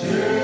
Church.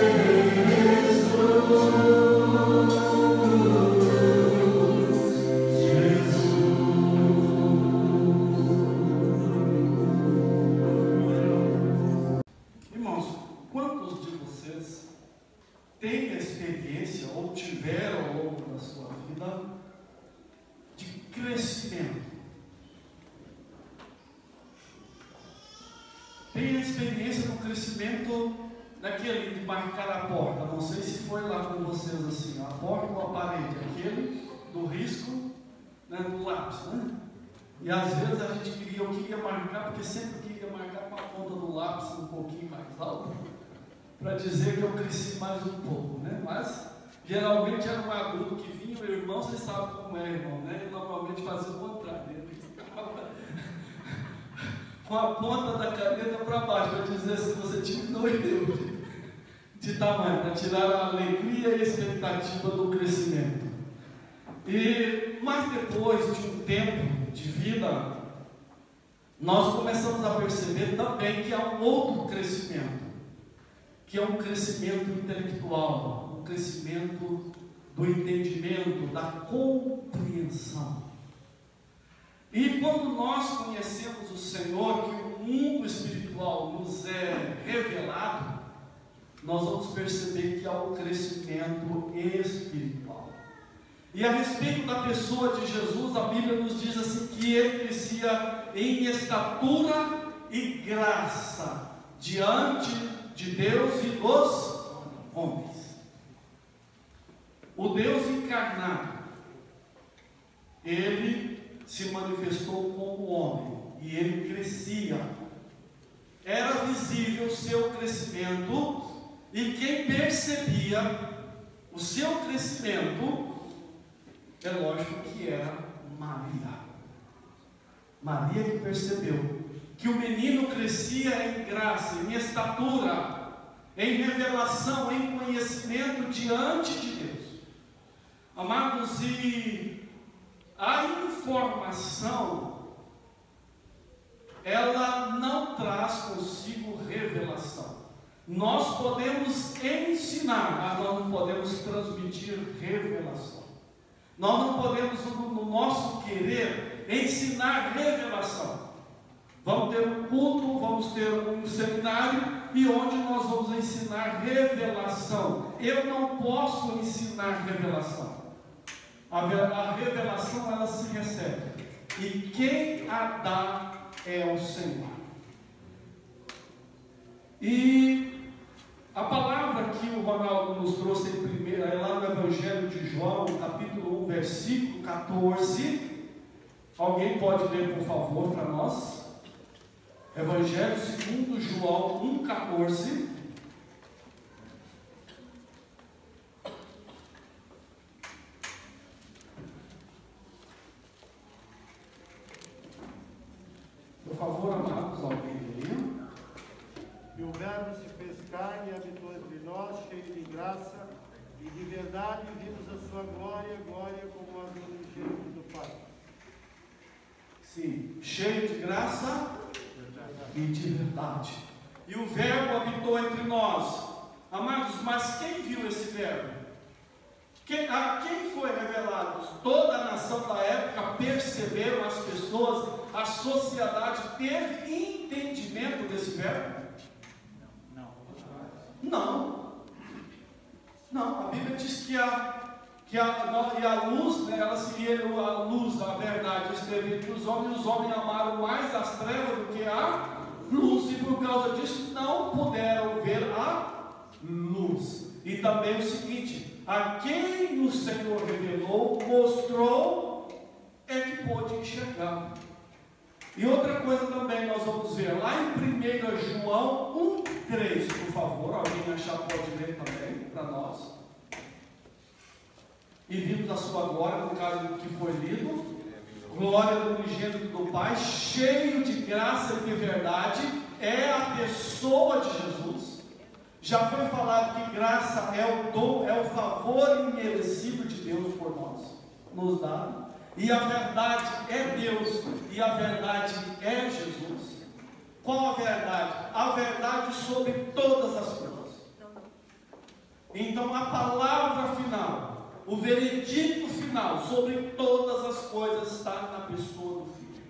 Para dizer que eu cresci mais um pouco, né? Mas geralmente era um adulto que vinha, meu irmão, você sabe como é, irmão, né? E normalmente fazia o contrário. Ficava com a ponta da caneta para baixo, para dizer se você diminuiu de tamanho, para tirar a alegria e a expectativa do crescimento. E, mas depois de um tempo de vida, nós começamos a perceber também que há um outro crescimento que é um crescimento intelectual, um crescimento do entendimento, da compreensão. E quando nós conhecemos o Senhor, que o mundo espiritual nos é revelado, nós vamos perceber que há um crescimento espiritual. E a respeito da pessoa de Jesus, a Bíblia nos diz assim que ele crescia em estatura e graça diante de Deus e dos homens. O Deus encarnado, ele se manifestou como homem e ele crescia. Era visível o seu crescimento e quem percebia o seu crescimento, é lógico que era Maria. Maria que percebeu que o menino crescia em graça, em estatura, em revelação, em conhecimento diante de Deus. Amados, e a informação, ela não traz consigo revelação. Nós podemos ensinar, mas não podemos transmitir revelação. Nós não podemos, no nosso querer, ensinar revelação. Vamos ter um culto, vamos ter um seminário e onde nós vamos ensinar revelação. Eu não posso ensinar revelação. A, revelação ela se recebe. E quem a dá é o Senhor. E a palavra que o Ronaldo nos trouxe em primeira, é lá no Evangelho de João, capítulo 1, versículo 14. Alguém pode ler, por favor, para nós? Evangelho segundo João 1,14. Por favor, amados, alguém leia. E o Verbo se carne habitou entre nós, cheio de graça e de verdade, vimos a sua glória, glória como a do unigênito do Pai. Sim, cheio de graça e de verdade. E o Verbo habitou entre nós. Amados, mas quem viu esse Verbo? Quem, a quem foi revelado? Toda a nação da época perceberam, as pessoas, a sociedade teve entendimento desse Verbo? Não. Não. A Bíblia diz que a que a, e a luz, né, ela seria a luz, a verdade, esteve entre os homens, os homens amaram mais as trevas do que a luz, e por causa disso não puderam ver a luz. E também o seguinte: a quem o Senhor revelou, mostrou, é que pôde enxergar. E outra coisa também nós vamos ver lá em 1 João 1,3, por favor, alguém achar pode ler também para nós. E vimos a sua glória, no caso que foi lido, glória do unigênito do Pai, cheio de graça e de verdade, é a pessoa de Jesus. Já foi falado que graça é o dom, é o favor imerecido de Deus por nós, nos dá. E a verdade é Deus, e a verdade é Jesus. Qual a verdade? A verdade sobre todas as coisas. Então a palavra final, o veredicto final sobre todas as coisas está na pessoa do Filho.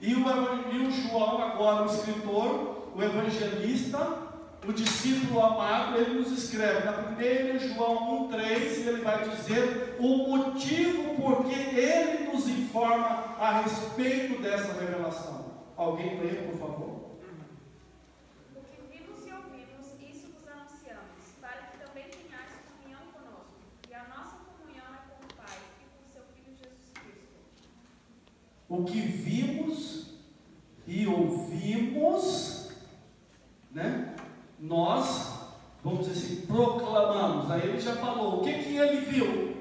E o, e o João, agora o escritor, o evangelista, o discípulo amado, ele nos escreve na primeira João 1,3, e ele vai dizer o motivo por que ele nos informa a respeito dessa revelação. Alguém lê, por favor? O que vimos e ouvimos, Nós, vamos dizer assim, proclamamos. Aí ele já falou. O que, que ele viu?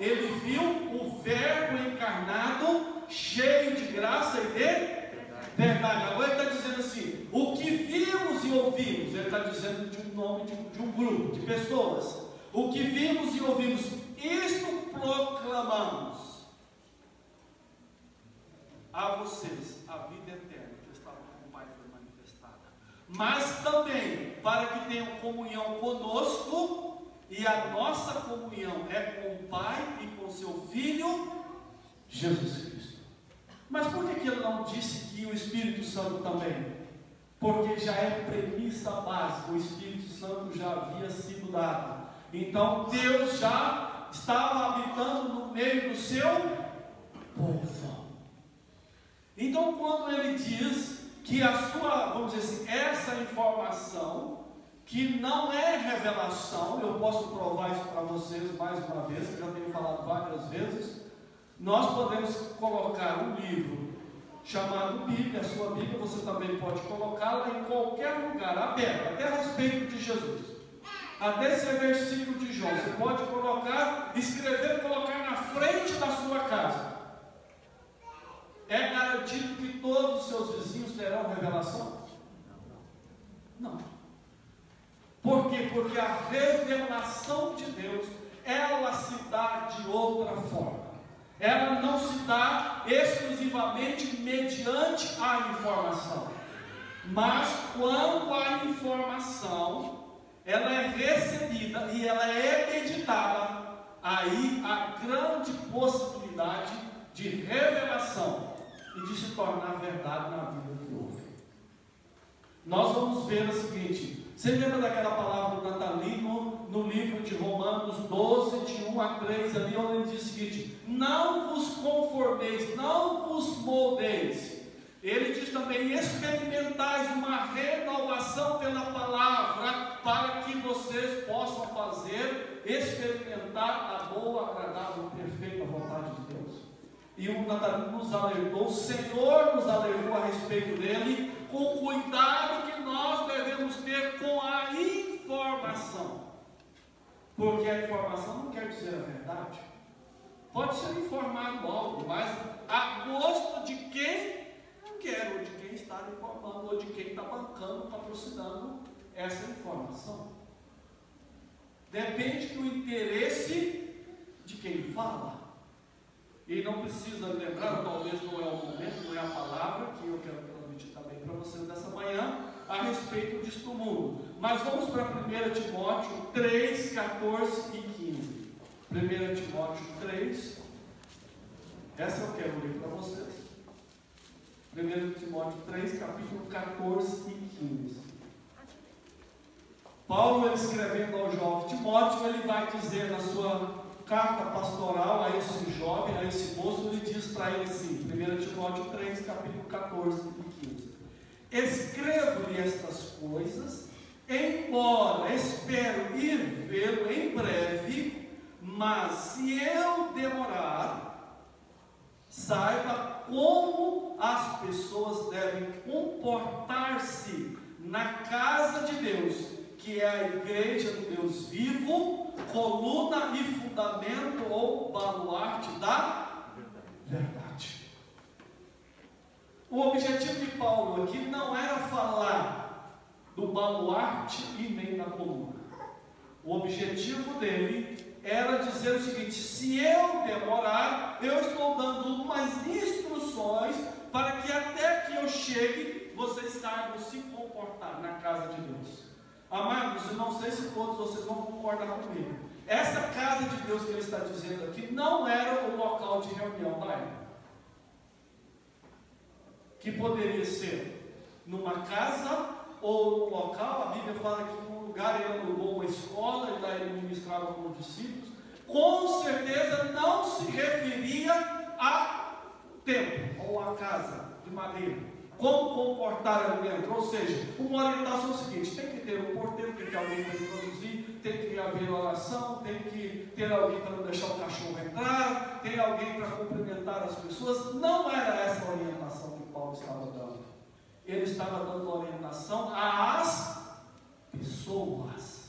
Ele viu o Verbo encarnado, cheio de graça e de verdade. Agora ele está dizendo assim: o que vimos e ouvimos, ele está dizendo de um nome de, de um grupo, de pessoas. O que vimos e ouvimos, isto proclamamos a vocês a vida eterna que estava com o Pai foi manifestada. Mas também para que tenham comunhão conosco, e a nossa comunhão é com o Pai e com seu Filho, Jesus Cristo. Mas por que, que ele não disse que o Espírito Santo também? Porque já é premissa básica, o Espírito Santo já havia sido dado. Então Deus já estava habitando no meio do seu povo. Então, quando ele diz que a sua, vamos dizer assim, essa informação, que não é revelação, eu posso provar isso para vocês mais uma vez, que já tenho falado várias vezes, nós podemos colocar um livro chamado Bíblia, a sua Bíblia, você também pode colocá-la em qualquer lugar, aberto, até a respeito de Jesus. Até esse versículo de João, você pode colocar, escrever, colocar na frente da sua casa. É garantido que todos os seus vizinhos terão revelação? Não. Por quê? Porque a revelação de Deus, ela se dá de outra forma. Ela não se dá exclusivamente mediante a informação. Mas quando a informação ela é recebida e ela é meditada, aí há grande possibilidade de revelação e de se tornar verdade na vida do outro. Nós vamos ver o seguinte: você lembra daquela palavra do Natalino no livro de Romanos 12, de 1 a 3, ali onde ele diz o seguinte: Não vos conformeis, não vos moldeis. Ele diz também: experimentais uma renovação pela palavra, para que vocês possam fazer, experimentar a boa, agradável perfeita vontade. E o Natalino nos alertou, o Senhor nos alertou a respeito dele, com o cuidado que nós devemos ter com a informação. Porque a informação não quer dizer a verdade. Pode ser informado algo, mas a gosto de quem quer, ou de quem está informando, ou de quem está bancando, patrocinando essa informação. Depende do interesse de quem fala. E não precisa lembrar, talvez não é o momento, não é a palavra que eu quero transmitir também para vocês dessa manhã, a respeito disto mundo. Mas vamos para 1 Timóteo 3, 14 e 15. 1 Timóteo 3, essa eu quero ler para vocês. 1 Timóteo 3, capítulo 14 e 15. Paulo, escrevendo ao jovem Timóteo, ele vai dizer na sua carta pastoral a esse jovem, a esse moço, ele diz para ele assim, 1 Timóteo 3, capítulo 14 e 15: Escrevo-lhe estas coisas, embora espero ir vê-lo em breve, mas se eu demorar, saiba como as pessoas devem comportar-se na casa de Deus que é a igreja do Deus vivo, coluna e fundamento ou baluarte da verdade. O objetivo de Paulo aqui não era falar do baluarte e nem da coluna. O objetivo dele era dizer o seguinte: se eu demorar, eu estou dando umas instruções para que até que eu chegue, vocês saibam se comportar na casa de Deus. Amados, eu não sei se todos vocês vão concordar comigo. Essa casa de Deus que ele está dizendo aqui não era o local de reunião da época. Que poderia ser numa casa ou um local, a Bíblia fala que num lugar ele alugou uma escola e lá ele ministrava com os discípulos. Com certeza não se referia a templo ou a casa de madeira como comportar ali dentro. Ou seja, uma orientação é o seguinte: tem que ter um porteiro, tem que ter alguém para introduzir, tem que haver oração, tem que ter alguém para não deixar o cachorro entrar, tem alguém para cumprimentar as pessoas. Não era essa a orientação que Paulo estava dando. Ele estava dando orientação às pessoas.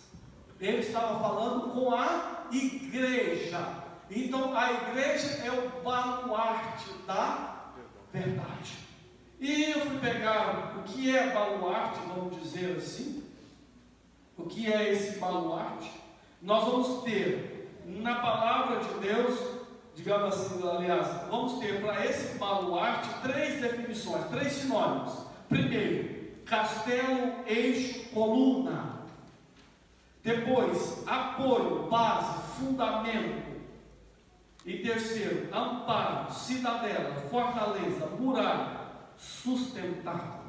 Ele estava falando com a igreja. Então a igreja é o baluarte da verdade. E eu fui pegar o que é baluarte, vamos dizer assim. O que é esse baluarte? Nós vamos ter na palavra de Deus, digamos assim, aliás, vamos ter para esse baluarte três definições, três sinônimos. Primeiro, castelo, eixo, coluna. Depois, apoio, base, fundamento. E terceiro, amparo, cidadela, fortaleza, muralha sustentados.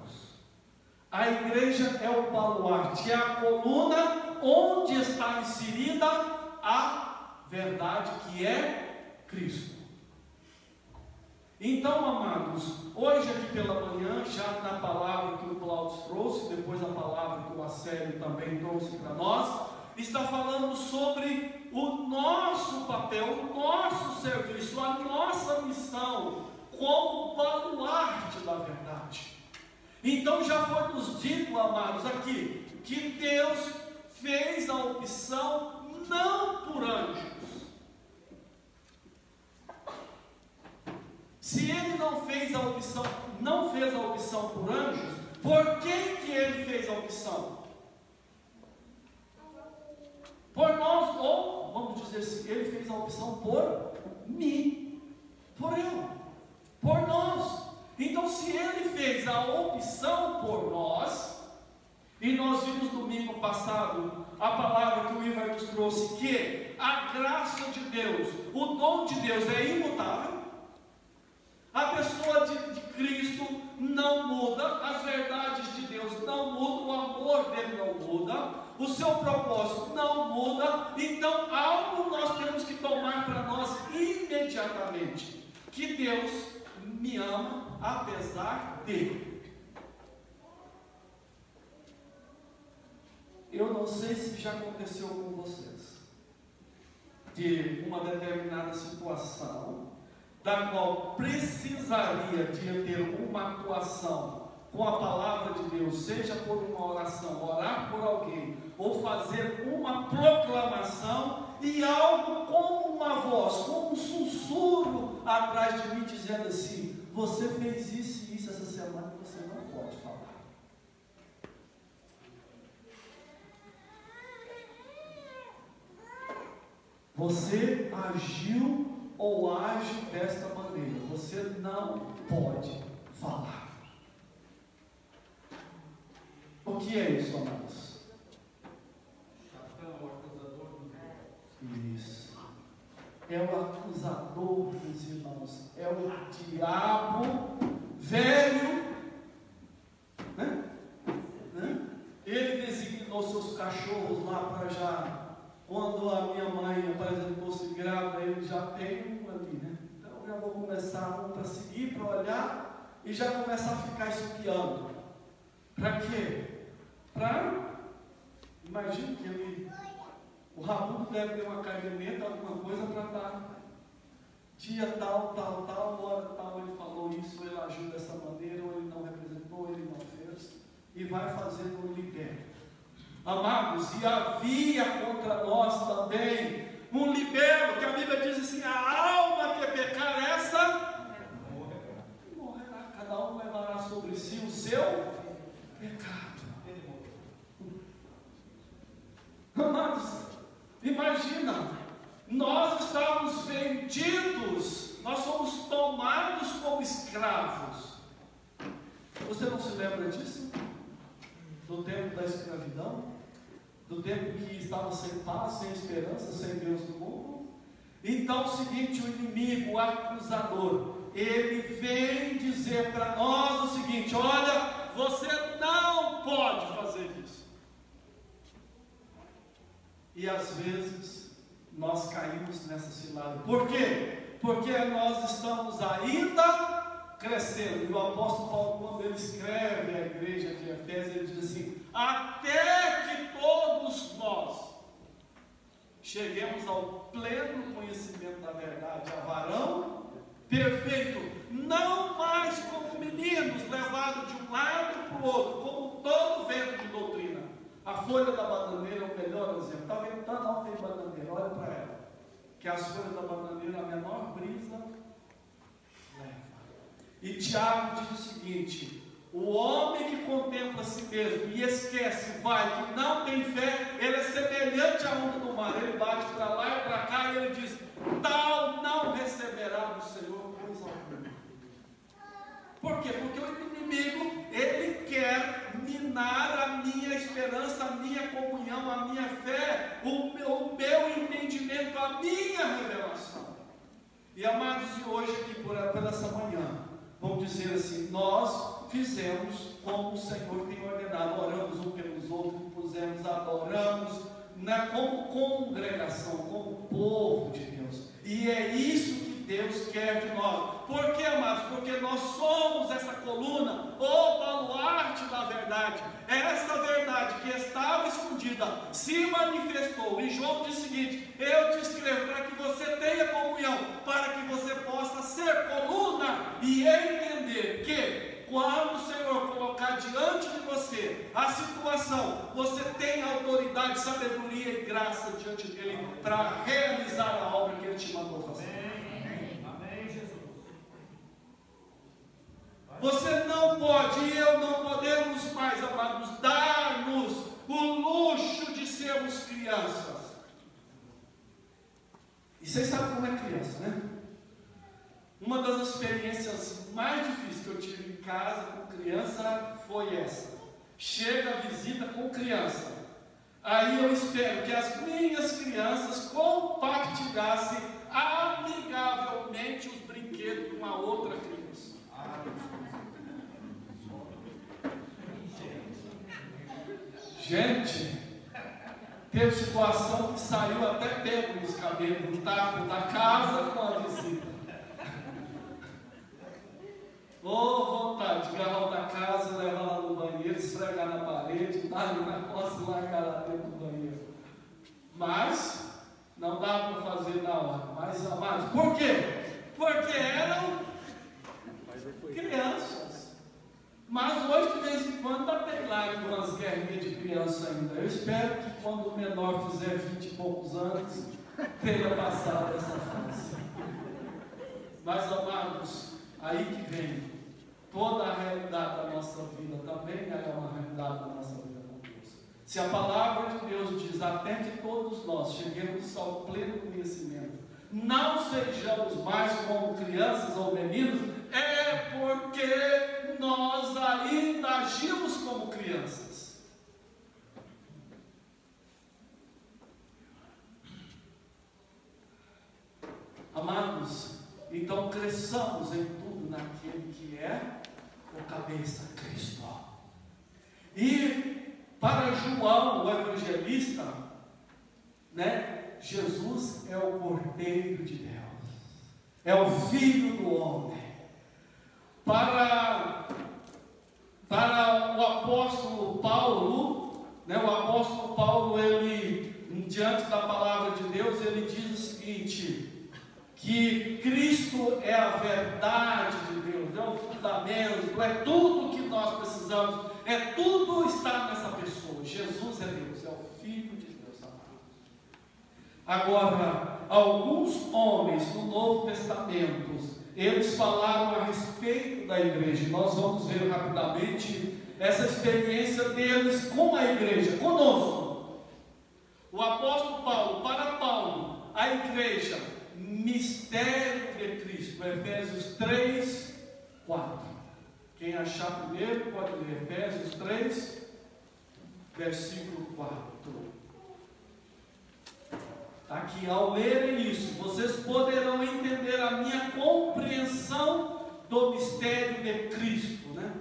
A igreja é o baluarte, é a coluna onde está inserida a verdade que é Cristo. Então, amados, hoje aqui pela manhã, já na palavra que o Cláudio trouxe, depois a palavra que o Acélio também trouxe para nós, está falando sobre o nosso papel, o nosso serviço, a nossa missão como baluarte da verdade. Então já foi nos dito, amados, aqui, que Deus fez a opção não por anjos. Se ele não fez a opção, não fez a opção por anjos, por quem que ele fez a opção? Por nós, ou vamos dizer assim, ele fez a opção por mim, por eu por nós. Então, se ele fez a opção por nós, e nós vimos domingo passado a palavra que o Ivar nos trouxe, que a graça de Deus, o dom de Deus é imutável. A pessoa de, de, Cristo não muda, as verdades de Deus não mudam, o amor dele não muda, o seu propósito não muda. Então, algo nós temos que tomar para nós imediatamente: que Deus me ama apesar de. Eu não sei se já aconteceu com vocês, de uma determinada situação, da qual precisaria de ter uma atuação com a palavra de Deus, seja por uma oração, orar por alguém, ou fazer uma proclamação, e algo como uma voz, como um sussurro atrás de mim, dizendo assim: Você fez isso e isso essa semana, você não pode falar. Você agiu ou age desta maneira, você não pode falar. O que é isso, amados? Isso. É o acusador dos irmãos. É o diabo velho. Né? Né? Ele designou seus cachorros lá para já. Quando a minha mãe, por exemplo, fosse grávida, ele já tem um ali, né? Então já vou começar um para seguir, para olhar e já começar a ficar espiando. Para quê? Para. Imagina que ele o Rabundo deve ter uma caderneta, alguma coisa para estar. Dia tal, tal, tal, hora tal, ele falou isso, ele agiu dessa maneira, ou ele não representou, ele não fez, e vai fazendo um libelo. Amados, e havia contra nós também um libelo, que a Bíblia diz assim: a alma que pecar, essa morrerá. Cada um levará sobre si o seu pecado. Amados, Imagina, nós estávamos vendidos, nós fomos tomados como escravos. Você não se lembra disso? Do tempo da escravidão? do tempo que estavam sem paz, sem esperança, sem Deus no mundo. Então, o seguinte: o inimigo, o acusador, ele vem dizer para nós o seguinte: olha, você não pode fazer isso. E às vezes nós caímos nessa cilada. Por quê? Porque nós estamos ainda crescendo. E o apóstolo Paulo, quando ele escreve à igreja de Efésios, ele diz assim: até que todos nós cheguemos ao pleno conhecimento da verdade, a varão perfeito, não mais como meninos levados de um lado para o outro, como todo vento de doutrina. A folha da bananeira é o melhor exemplo. Está ventando, não tem bananeira, olha para ela. Que as folhas da bananeira, a menor brisa, leva. E Tiago diz o seguinte: o homem que contempla a si mesmo e esquece, vai, que não tem fé, ele é semelhante à onda do mar. Ele bate para lá e para cá e ele diz: tal não receberá do Senhor coisa alguma. Por quê? Porque o inimigo, ele quer minar a minha esperança, a minha comunhão, a minha fé, o meu, o meu entendimento, a minha revelação. E amados, e hoje aqui por, essa manhã, vamos dizer assim, nós fizemos como o Senhor tem ordenado, oramos um pelos outros, pusemos, adoramos, né, como congregação, como povo de Deus. E é isso que Deus quer de nós. Por quê, amados? Porque nós somos essa coluna, o baluarte da verdade. Essa verdade que estava escondida se manifestou. E João diz o seguinte: Eu te escrevo para que você tenha comunhão, para que você possa ser coluna e entender que quando o Senhor colocar diante de você a situação, você tem autoridade, sabedoria e graça diante dele para realizar a obra que ele te mandou fazer. Amém, Amém Jesus. Você não pode e eu não podemos mais, amados, dar-nos o luxo de sermos crianças. E vocês sabem como é criança, né? Uma das experiências mais difíceis que eu tive em casa com criança foi essa. Chega a visita com criança. Aí eu espero que as minhas crianças compartilhassem amigavelmente os brinquedos com a outra criança. Gente, teve situação que saiu até pego nos cabelos do taco da casa com a visita. Ô oh, vontade de agarrar o da casa, levar lá no banheiro, esfregar na parede, dar-lhe na costa e largar lá dentro do banheiro. Mas, não dá para fazer na hora. Mas, amados, por quê? Porque eram crianças. Mas hoje, de vez em quando, dá tem lá umas guerrinhas de criança ainda. Eu espero que quando o menor fizer 20 e poucos anos, tenha passado essa fase. Mas, amados, aí que vem toda a realidade da nossa vida também é uma realidade da nossa vida com Deus. Se a palavra de Deus diz até que todos nós cheguemos ao pleno conhecimento, não sejamos mais como crianças ou meninos, é porque nós ainda agimos como crianças. Amados, então cresçamos em tudo naquele que é o cabeça, Cristo. E para João, o evangelista, né, Jesus é o Cordeiro de Deus, é o Filho do homem. Para, para o apóstolo Paulo, né, o apóstolo Paulo, ele, diante da palavra de Deus, ele diz o seguinte: que Cristo é a verdade de Deus, é o fundamento, é tudo que nós precisamos, é tudo está nessa pessoa. Jesus é Deus, é o Filho de Deus amado. Agora, alguns homens no Novo Testamento, eles falaram a respeito da igreja. Nós vamos ver rapidamente essa experiência deles com a igreja, conosco. O apóstolo Paulo, para Paulo, a igreja mistério de Cristo, Efésios 3, 4. Quem achar primeiro pode ler Efésios 3, versículo 4. Que ao lerem isso, vocês poderão entender a minha compreensão do mistério de Cristo, né?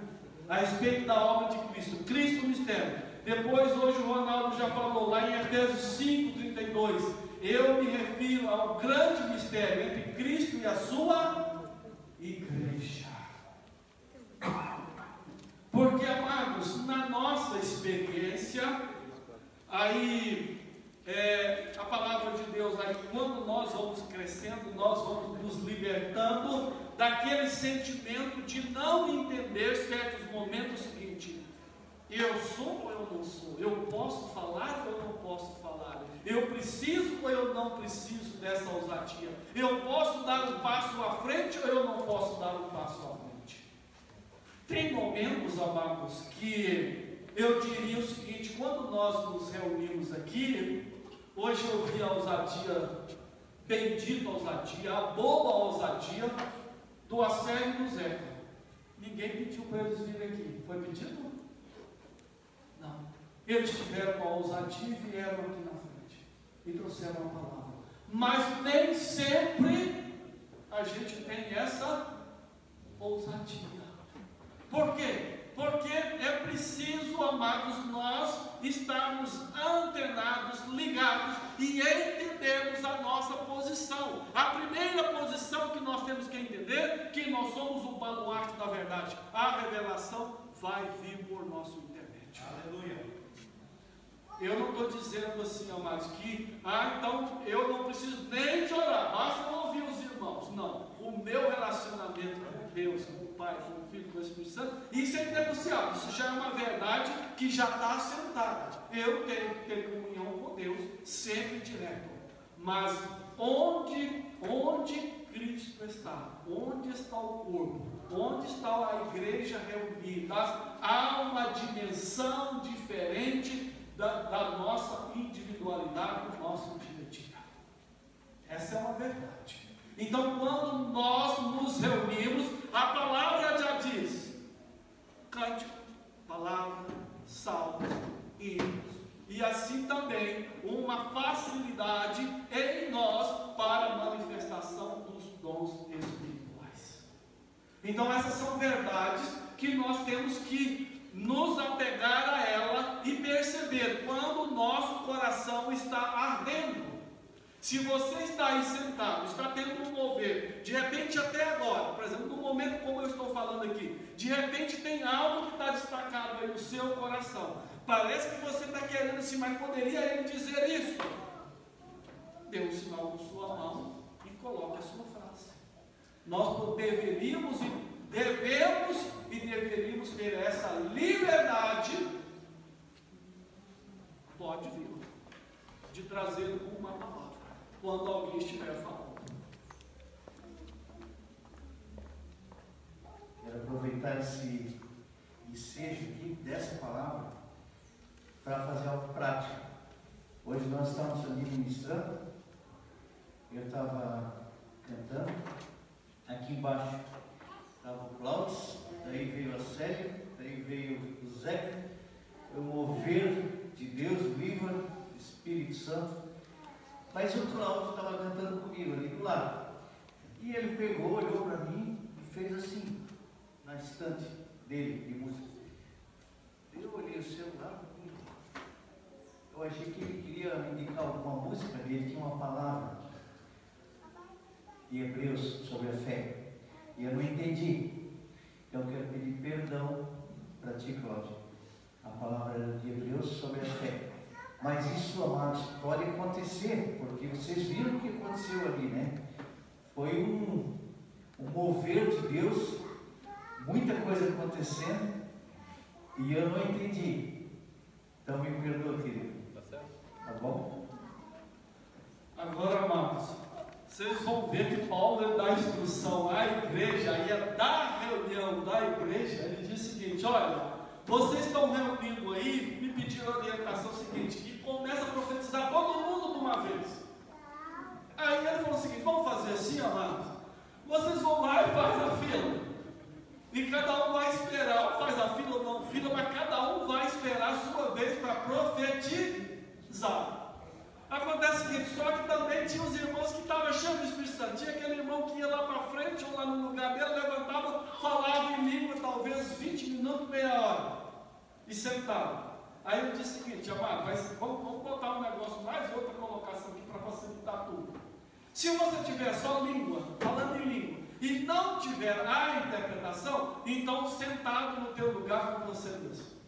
A respeito da obra de Cristo. Cristo mistério. Depois, hoje o Ronaldo já falou lá em Efésios 5, 32. Eu me refiro ao grande mistério entre Cristo e a sua igreja. Porque, amados, na nossa experiência, aí é, a palavra de Deus, aí quando nós vamos crescendo, nós vamos nos libertando daquele sentimento de não entender certos momentos seguinte. Eu sou ou eu não sou? Eu posso falar ou eu não posso falar? Eu preciso ou eu não preciso dessa ousadia? Eu posso dar um passo à frente ou eu não posso dar um passo à frente? Tem momentos, amados, que eu diria o seguinte: quando nós nos reunimos aqui, hoje eu vi a ousadia, bendita ousadia, a boa ousadia do Acélio e do Zeca. Ninguém pediu para eles virem aqui. Foi pedido? Não. Eles tiveram uma ousadia e vieram aqui na frente. E trouxeram a palavra. Mas nem sempre a gente tem essa ousadia. Por quê? Porque é preciso, amados, nós estarmos antenados, ligados e entendermos a nossa posição. A primeira posição que nós temos que entender que nós somos o baluarte da verdade. A revelação vai vir por nosso intermédio. Aleluia. Eu não estou dizendo assim, amados, que ah, então eu não preciso nem de orar, basta ouvir os irmãos. Não, o meu relacionamento com Deus, Pai, com o Filho, com o Espírito Santo, isso é inegociável, isso já é uma verdade que já está assentada. Eu tenho que ter comunhão com Deus sempre direto. Mas onde, onde Cristo está? Onde está o corpo? Onde está a igreja reunida? Há uma dimensão diferente da, da nossa individualidade, do nosso dia. Essa é uma verdade. Então, quando nós nos reunimos, a palavra já diz: cântico, palavra, salmos, hinos. E assim também uma facilidade em nós para a manifestação dos dons espirituais. Então, essas são verdades que nós temos que nos apegar a ela e perceber quando o nosso coração está ardendo. Se você está aí sentado, está tendo um mover, de repente até agora, por exemplo, no momento como eu estou falando aqui, de repente tem algo que está destacado aí no seu coração. Parece que você está querendo assim, mas poderia ele dizer isso? Dê um sinal com sua mão e coloque a sua frase. Nós deveríamos e devemos e deveríamos ter essa liberdade, pode vir, de trazer uma palavra, quando alguém estiver falando. Quero aproveitar esse ensejo aqui dessa palavra para fazer algo prático. Hoje nós estamos ali ministrando, eu estava cantando, aqui embaixo estava o Cláudio, daí veio a Célia, daí veio o Zeca, o mover de Deus, o Ivan, Espírito Santo. Mas o Cláudio estava cantando comigo ali do lado. E ele pegou, olhou para mim e fez assim, na estante dele de música. Eu olhei o celular, eu achei que ele queria indicar alguma música, ele tinha uma palavra de Hebreus sobre a fé. E eu não entendi. Então eu quero pedir perdão para ti, Cláudio. A palavra de Hebreus sobre a fé. Mas isso, amados, pode acontecer, porque vocês viram o que aconteceu ali, né? Foi um, um mover de Deus, muita coisa acontecendo, e eu não entendi. Então me perdoa, querido. Tá certo? Tá bom? Agora, amados, vocês vão ver que Paulo dá instrução à igreja, aí é da reunião da igreja, ele diz o seguinte: olha, vocês estão reunindo aí, me pediram a orientação seguinte, que começa a profetizar todo mundo de uma vez. Aí ele falou o seguinte: vamos fazer assim, amados? Vocês vão lá e faz a fila. E cada um vai esperar, faz a fila ou não fila, mas cada um vai esperar a sua vez para profetizar. Acontece o seguinte, só que também tinha os irmãos que estavam cheios do Espírito Santo. Tinha aquele irmão que ia lá para frente ou lá no lugar dele, levantava, falava em língua, talvez 20 minutos, meia hora, e sentava. Aí eu disse o seguinte, amado, mas vamos, vamos botar um negócio, mais outra colocação aqui para facilitar tudo. Se você tiver só língua, falando em língua, e não tiver a interpretação, então sentado no teu lugar com você mesmo.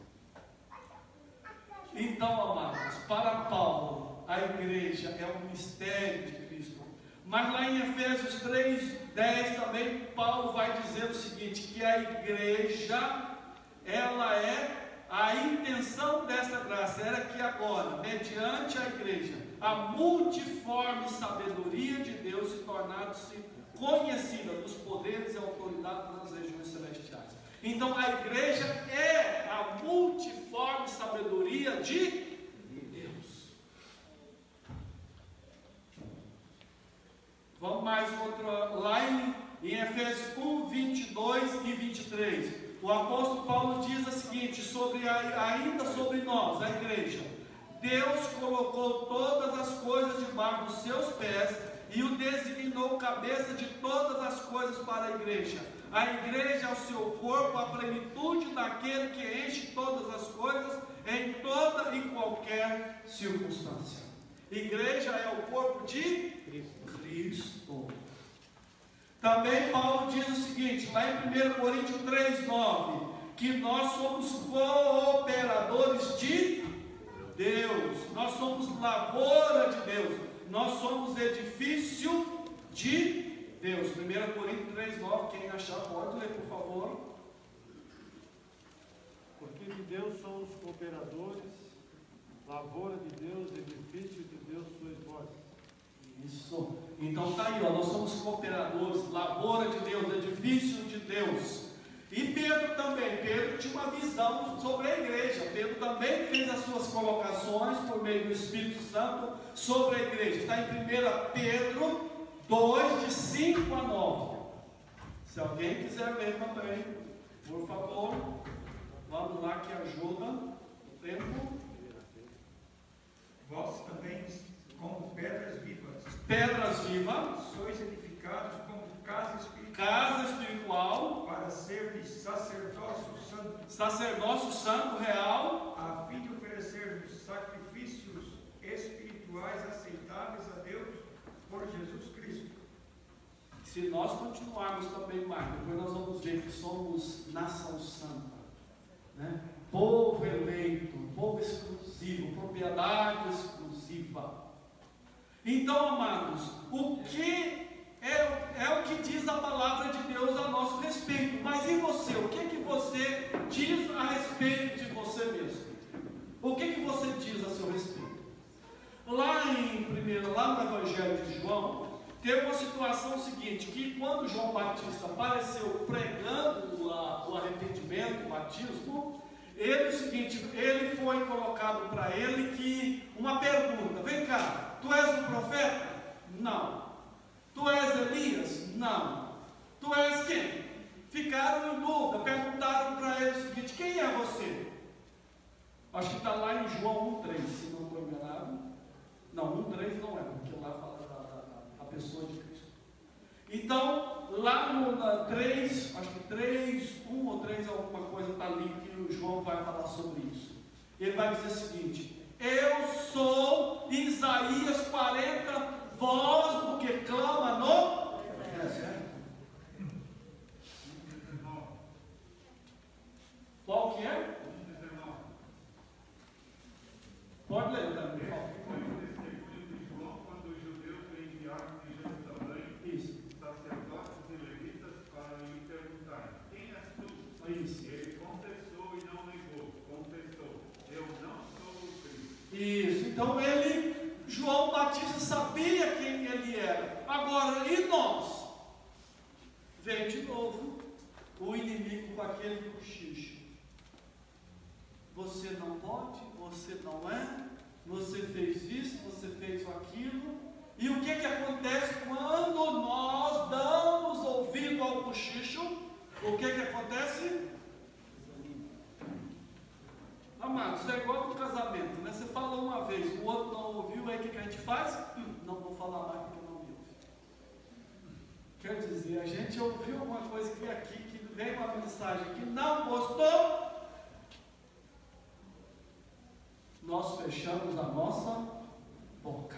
Então, amados, para Paulo, a igreja é o mistério de Cristo. Mas lá em Efésios 3, 10 também, Paulo vai dizer o seguinte: que a igreja, ela é a intenção dessa graça, era que agora, mediante a igreja, a multiforme sabedoria de Deus se tornasse conhecida dos poderes e autoridades das regiões celestiais. Então a igreja é a multiforme sabedoria de Deus. Vamos mais outra, lá em, em Efésios 1, 22 e 23. O apóstolo Paulo diz o seguinte, sobre a, ainda sobre nós, a igreja. Deus colocou todas as coisas debaixo dos seus pés e o designou cabeça de todas as coisas para a igreja a igreja é o seu corpo, a plenitude daquele que enche todas as coisas em toda e qualquer circunstância. Igreja é o corpo de Cristo. Também Paulo diz o seguinte, lá em 1 Coríntios 3, 9, que nós somos cooperadores de Deus, nós somos lavoura de Deus, nós somos edifício de Deus. 1 Coríntios 3, 9, quem achar pode ler, por favor. Porque de Deus são os cooperadores, lavoura de Deus, edifício de Deus sois vós. Isso. Então tá aí, ó, nós somos cooperadores, lavoura de Deus, edifício de Deus. E Pedro também, Pedro tinha uma visão sobre a igreja. Pedro também fez as suas colocações por meio do Espírito Santo sobre a igreja. Está em 1 Pedro 2, de 5 a 9. Se alguém quiser ler também, por favor, vamos lá que ajuda o tempo. Vós também, como pedras vivas, pedras vivas, sois edificados como casa espiritual, casa espiritual para ser sacerdócio santo, sacerdócio santo real, a fim de oferecer sacrifícios espirituais aceitáveis a Deus por Jesus se nós continuarmos também mais, depois nós vamos ver que somos nação santa, né? povo eleito, povo exclusivo, propriedade exclusiva. Então, amados, o que é, é o que diz a palavra de Deus a nosso respeito. Mas e você? O que, que você diz a respeito de você mesmo? O que, que você diz a seu respeito? Lá em primeiro, lá no Evangelho de João, Teve uma situação seguinte, que quando João Batista apareceu pregando a, o arrependimento, o batismo, ele o seguinte, ele foi colocado para ele que uma pergunta, vem cá, tu és um profeta? Não. Tu és Elias? Não. Tu és quem? Ficaram em dúvida, perguntaram para ele o seguinte, quem é você? Acho que está lá em João 1,3, se não estou enganado. Não, 1,3 não é, porque lá fala pessoa de Cristo. Então, lá no na 3, acho que 3, 1 ou 3, alguma coisa está ali que o João vai falar sobre isso. Ele vai dizer o seguinte: Eu sou Isaías 40, voz do que clama no deserto. Qual que é? Pode ler também. Então ele, João Batista sabia quem ele era. Agora, e nós? Vem de novo o inimigo com aquele cochicho. Você não pode, você não é, você fez isso, você fez aquilo. E o que, que acontece quando nós damos ouvido ao cochicho? O que, que acontece? Amados, é igual no casamento, né? Você fala uma vez, o outro não ouviu, aí o que, a gente faz? Hum, não vou falar mais porque não ouve. Quer dizer, a gente ouviu uma coisa que aqui, que vem uma mensagem que não gostou, nós fechamos a nossa boca.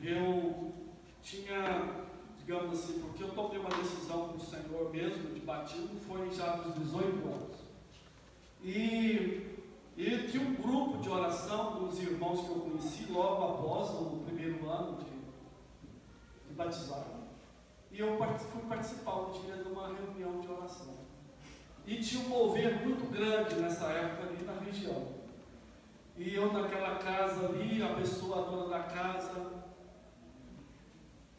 Eu tinha, digamos assim, porque eu tomei uma decisão com o Senhor mesmo de batismo, foi já dos 18 anos. E, e tinha um grupo de oração dos irmãos que eu conheci logo após o primeiro ano de, de batizado. E eu fui participar um dia de uma reunião de oração. E tinha um mover muito grande nessa época ali na região. E eu naquela casa ali, a pessoa a dona da casa,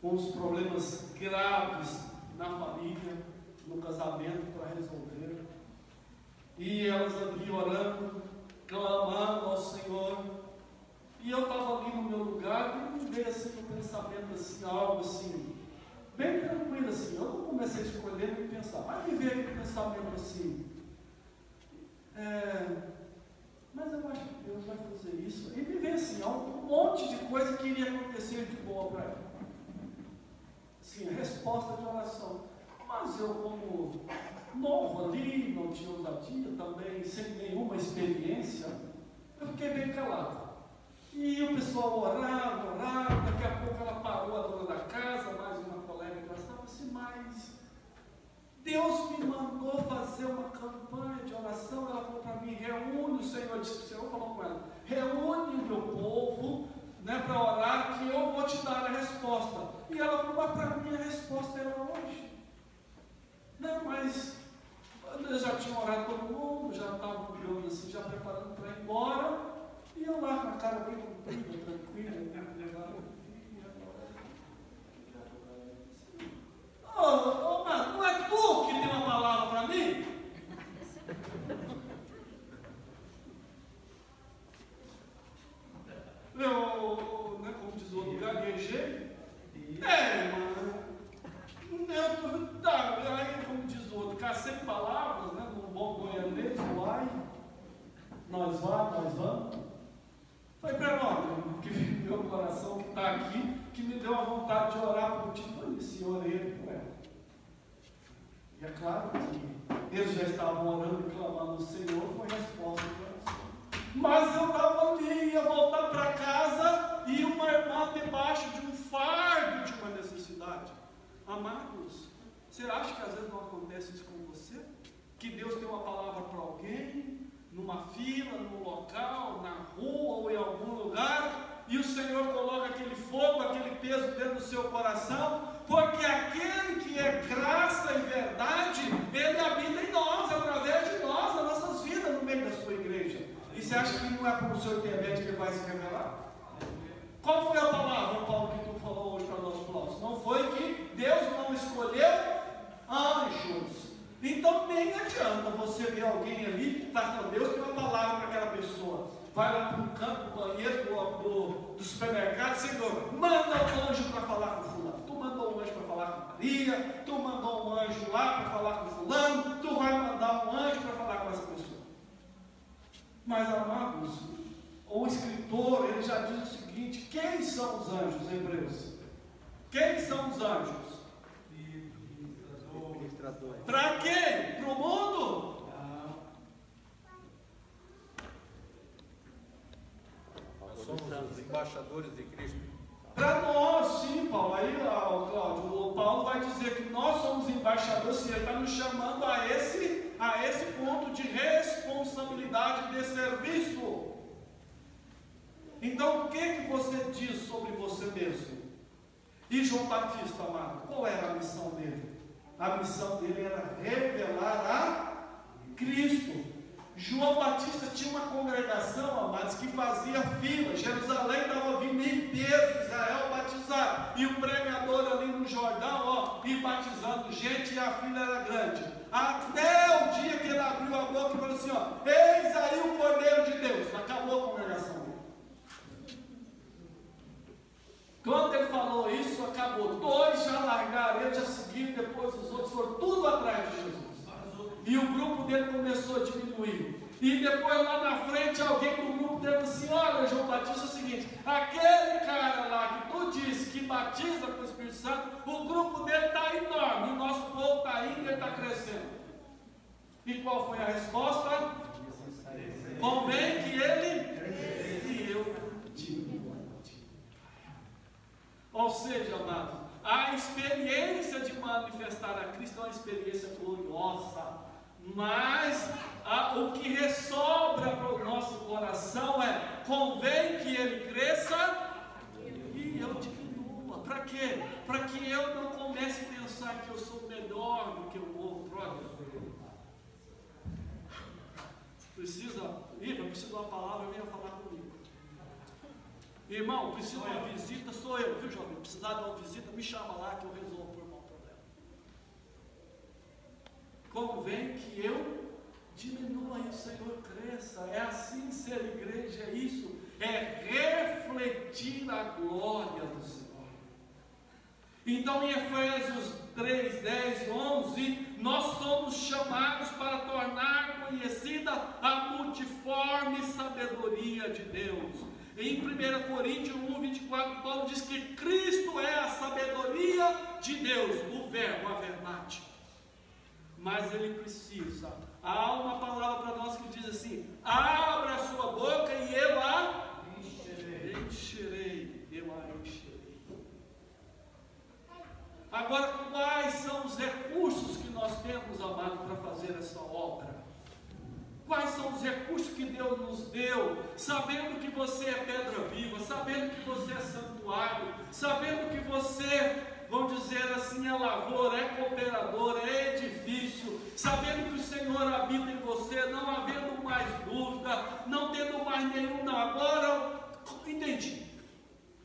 com os problemas graves na família, no casamento para resolver. E elas ali orando, clamando ao Senhor. E eu estava ali no meu lugar e me veio assim um pensamento assim, algo assim, bem tranquilo assim. Eu não comecei a escolher nem pensar, mas me veio aquele pensamento assim. É, mas eu acho que Deus vai fazer isso. E me veio assim, um monte de coisa que iria acontecer de boa para ela. Sim, a resposta de oração. Mas eu, como novo ali, não tinha ousadia também, sem nenhuma experiência, eu fiquei bem calado. E o pessoal orava, orava, daqui a pouco ela parou, a dona da casa, mais uma colega que estava assim, mas Deus me mandou fazer uma campanha de oração, ela falou para mim, reúne, o Senhor disse, o Senhor falou com ela, reúne o meu povo, né, para orar, que eu vou te dar a resposta. E ela falou, mas para mim a resposta era hoje. Não, mas eu já tinha orado todo mundo, já estava olhando assim, já preparando para ir embora. E eu lá com a cara bem comprida, tranquila, né? Ô, oh, oh, não é tu que tem uma palavra para mim? Eu, né, como diz o outro, gaguejei. É, mano. Eu, tá, o cacei palavras, né, no bom goianês, uai. Nós vamos, nós vamos. Foi para nós, que meu coração que está aqui, que me deu a vontade de orar por ti. Foi isso, orei por ela. E é claro que eles já estavam orando e clamando ao Senhor, foi resposta do coração. Mas eu estava ali, ia voltar para casa e uma irmã debaixo de um fardo de uma necessidade. Amados, você acha que às vezes não acontece isso com você? Que Deus tem uma palavra para alguém, numa fila, num local, na rua ou em algum lugar, e o Senhor coloca aquele fogo, aquele peso dentro do seu coração, porque aquele que é graça e verdade, ele habita em nós, através de nós, nas nossas vidas, no meio da sua igreja. E você acha que não é por seu intermédio que ele vai se revelar? Qual foi a palavra, Paulo, que tu falou hoje para nós, Cláudio? Não foi que Deus não escolheu anjos. Então nem adianta você ver alguém ali, tá com Deus tem uma palavra para aquela pessoa. Vai lá para o do banheiro do, do, do supermercado, Senhor, manda um anjo para falar com fulano. Tu mandou um anjo para falar com Maria, tu mandou um anjo lá para falar com fulano, tu vai mandar um anjo para falar com essa pessoa. Mas amados, o escritor ele já diz o seguinte: quem são os anjos, hebreus? Quem são os anjos? Para quem? Para o mundo? Nós somos os embaixadores de Cristo. Para nós, sim, Paulo. Aí, ó, Cláudio, o Paulo vai dizer que nós somos embaixadores, sim, ele está nos chamando a esse, a esse ponto de responsabilidade de serviço. Então, o que, que você diz sobre você mesmo? E João Batista, amado, qual era a missão dele? A missão dele era revelar a Cristo. João Batista tinha uma congregação, amados, que fazia fila. Jerusalém estava vindo em Israel batizar. E o pregador ali no Jordão, ó, e batizando gente, e a fila era grande. Até o dia que ele abriu a boca e falou assim: ó, eis aí o Cordeiro de Deus. Acabou a congregação dele. Quando ele falou isso, acabou. Dois já largaram, ele já seguiu, depois os outros foram tudo atrás de Jesus. E o grupo dele começou a diminuir. E depois lá na frente, alguém do grupo dele disse assim: Olha, João Batista, é o seguinte: aquele cara lá que tu disse que batiza com o Espírito Santo, o grupo dele está enorme, o nosso povo está ele está crescendo. E qual foi a resposta? Convém que ele e eu diminua. Ou seja, amados, a experiência de manifestar a Cristo é uma experiência gloriosa, mas a, o que ressobra para o nosso coração é: convém que ele cresça e eu diminua. Para quê? Para que eu não comece a pensar que eu sou melhor do que o outro. Precisa, Iva, precisa de uma palavra, comigo. Irmão, precisa de uma visita, sou eu, viu, jovem? Precisar de uma visita, me chama lá que eu resolvo por o problema. Convém que eu diminua e o Senhor cresça. É assim ser igreja, é isso. É refletir a glória do Senhor. Então, em Efésios 3, 10 e 11, nós somos chamados para tornar conhecida a multiforme sabedoria de Deus. Em 1 Coríntios 1, 24, Paulo diz que Cristo é a sabedoria de Deus, o verbo, a verdade. Mas ele precisa. Há uma palavra para nós que diz assim: abra a sua boca e eu a encherei. encherei. Eu a encherei. Agora, quais são os recursos que nós temos, amado, para fazer essa obra? Quais são os recursos que Deus nos deu, sabendo que você é pedra viva, sabendo que você é santuário, sabendo que você, vamos dizer assim, é lavoura, é cooperador, é edifício, sabendo que o Senhor habita em você, não havendo mais dúvida, não tendo mais nenhum, não, agora entendi,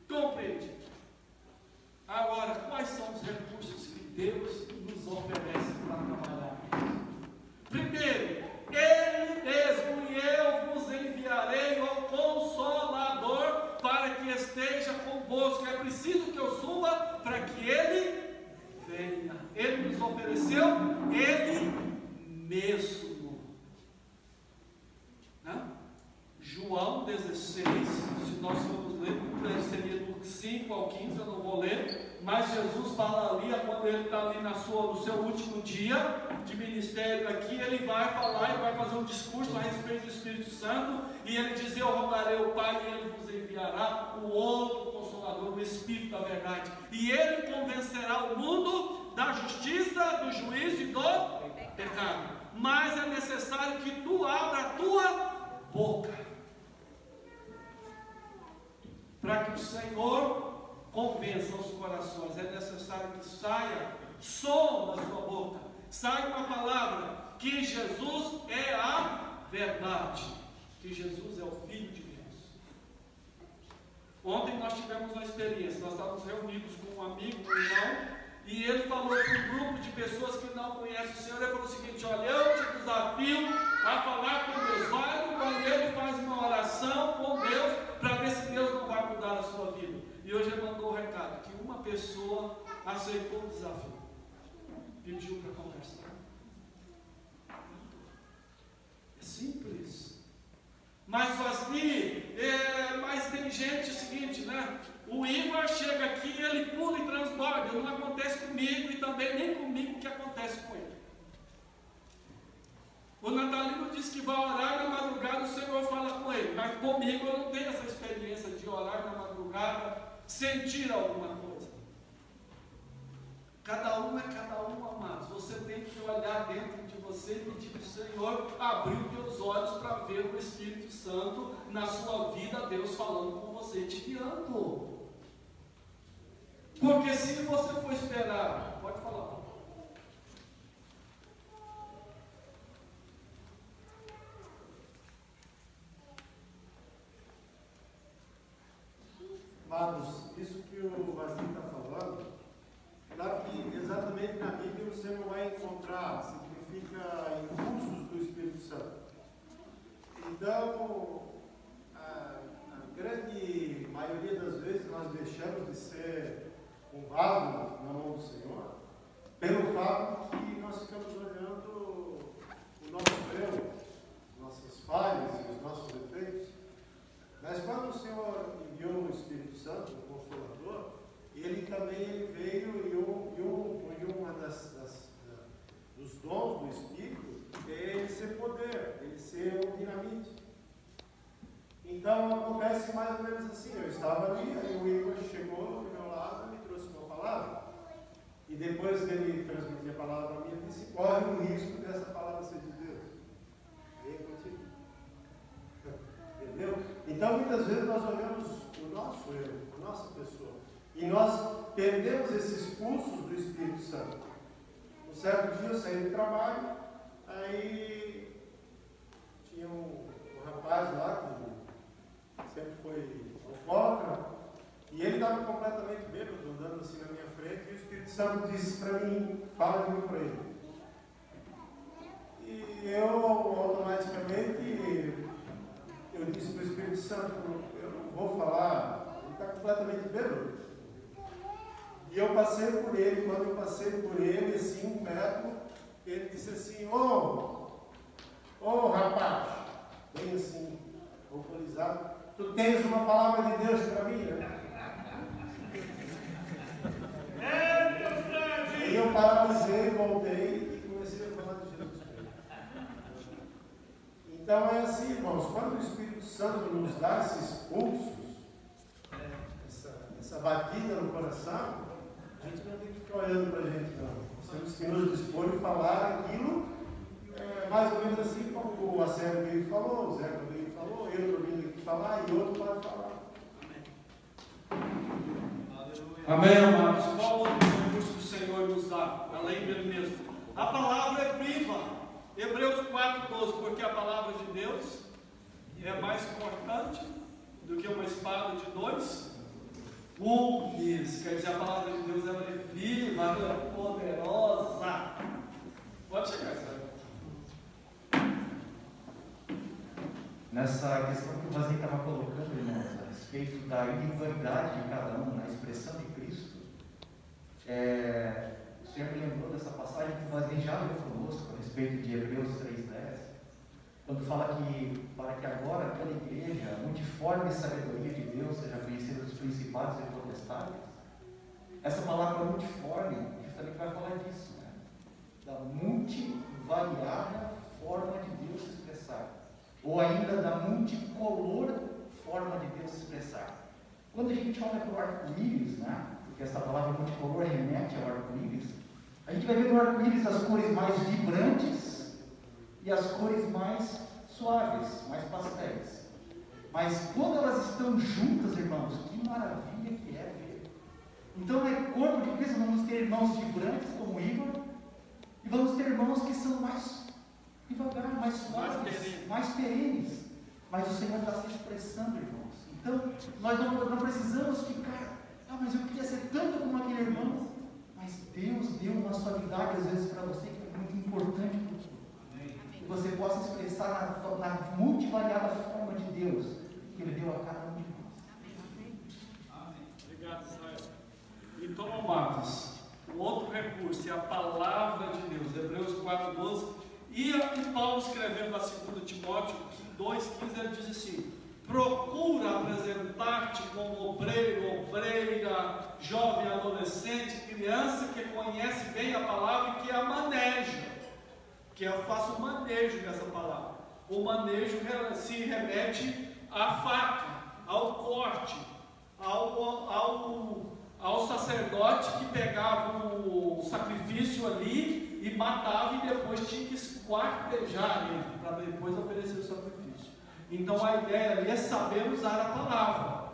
compreendi. Agora, quais são os recursos que Deus nos oferece para trabalhar? Primeiro, Ele mesmo e eu vos enviarei o Consolador para que esteja convosco. É preciso que eu suba para que Ele venha. Ele nos ofereceu Ele mesmo. Né? João 16, se nós formos ler, seria do 5 ao 15, eu não vou ler, mas Jesus fala ali, quando ele está ali na sua, no seu último dia de ministério aqui, ele vai falar e vai fazer um discurso a respeito do Espírito Santo, e ele diz, eu rogarei ao Pai e ele vos enviará o outro Consolador, o Espírito da verdade, e ele convencerá o mundo da justiça, do juízo e do pecado, mas é necessário que tu abra a tua boca, para que o Senhor convença os corações. É necessário que saia som da sua boca, saia uma palavra que Jesus é a verdade, que Jesus é o Filho de Deus. Ontem nós tivemos uma experiência, nós estávamos reunidos com um amigo, um irmão, e ele falou para um grupo de pessoas que não conhecem o Senhor, ele falou o seguinte, olha, eu te desafio a falar com Deus, vai no banheiro faz uma oração com Deus, para ver se Deus não vai mudar a sua vida. E hoje ele mandou o um recado, que uma pessoa aceitou o desafio, pediu para conversar. É simples. Mas Vasni, é, mas tem gente, é o seguinte, né? O Igor chega aqui, ele pula e transborda. Não acontece comigo e também nem comigo que acontece com ele. O Natalino disse que vai orar na madrugada, o Senhor fala com ele. Mas comigo eu não tenho essa experiência de orar na madrugada, sentir alguma coisa. Cada um é cada um, amados. Você tem que olhar dentro de você e pedir para o Senhor abrir os teus olhos para ver o Espírito Santo na sua vida, Deus falando com você, te guiando. Porque se você for esperar, pode falar. Amados, ele disse assim, ô, oh, ô oh, rapaz, bem assim, alcoolizado, tu tens uma palavra de Deus para mim, né? E eu paralisei, voltei e comecei a falar de Jesus. Então é assim, irmãos, quando o Espírito Santo nos dá esses pulsos, essa, essa batida no coração, a gente não tem que ficar olhando para a gente, não. Temos que nos dispor e falar aquilo, é, mais ou menos assim como o Acélio veio falou, o Zé veio falou, eu estou vindo aqui falar e outro pode falar. Amém, amados. Qual outro recurso que o Senhor nos dá, além dele mesmo? A palavra é viva. Hebreus 4,12, porque a palavra de Deus é mais cortante do que uma espada de dois gumes. Quer dizer, a palavra de Deus ela é viva, ela é poderosa. Pode chegar, Sérgio. Nessa questão que o Vazinho estava colocando, irmãos, a respeito da individualidade de cada um, na expressão de Cristo, é, o Senhor me lembrou dessa passagem que o Vazinho já leu conosco, a respeito de Hebreus 3,10, quando fala que para que agora igreja, a multiforme sabedoria de Deus seja conhecida dos principados e potestades, essa palavra multiforme justamente vai falar disso, né? da multivariada forma de Deus se expressar, ou ainda da multicolor forma de Deus se expressar. Quando a gente olha para o arco-íris, né? porque essa palavra multicolor remete ao arco-íris, a gente vai ver no arco-íris as cores mais vibrantes e as cores mais suaves, mais pastéis. Mas quando elas estão juntas, irmãos, que maravilha que é ver. Então, é corpo de Cristo, vamos ter irmãos vibrantes como Igor, e vamos ter irmãos que são mais devagar, mais suaves, mais, perenes. Mas o Senhor está se expressando, irmãos. Então, nós não, não precisamos ficar, ah, mas eu queria ser tanto como aquele irmão. Mas Deus deu uma suavidade, às vezes, para você que é muito importante que você possa expressar na, na multivariada forma de Deus que Ele deu a cada um de nós. Obrigado, Israel. Então, amados, o outro recurso é a palavra de Deus, Hebreus 4,12. E, e Paulo escrevendo a 2 Timóteo 2,15, ele diz assim: procura apresentar-te como obreiro, obreira, jovem, adolescente, criança que conhece bem a palavra e que a maneja que eu faço o manejo dessa palavra. O manejo se remete à faca, ao corte, ao, ao, ao sacerdote que pegava o sacrifício ali e matava e depois tinha que esquartejar ele para depois oferecer o sacrifício. Então a ideia ali é saber usar a palavra.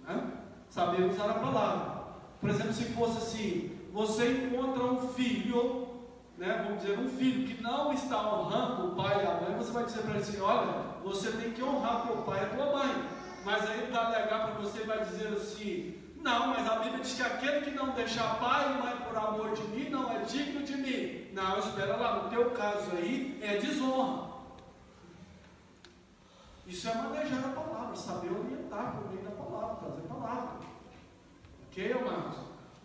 Né? Saber usar a palavra. Por exemplo, se fosse assim, você encontra um filho né, vamos dizer, um filho que não está honrando o pai e a mãe, você vai dizer para ele assim: olha, você tem que honrar teu pai e a tua mãe. Mas aí ele vai alegar para você e vai dizer assim: não, mas a Bíblia diz que aquele que não deixar pai e mãe por amor de mim não é digno de mim. Não, espera lá, no teu caso aí é desonra. Isso é manejar a palavra, saber orientar por meio da palavra, trazer palavra. Ok, amados?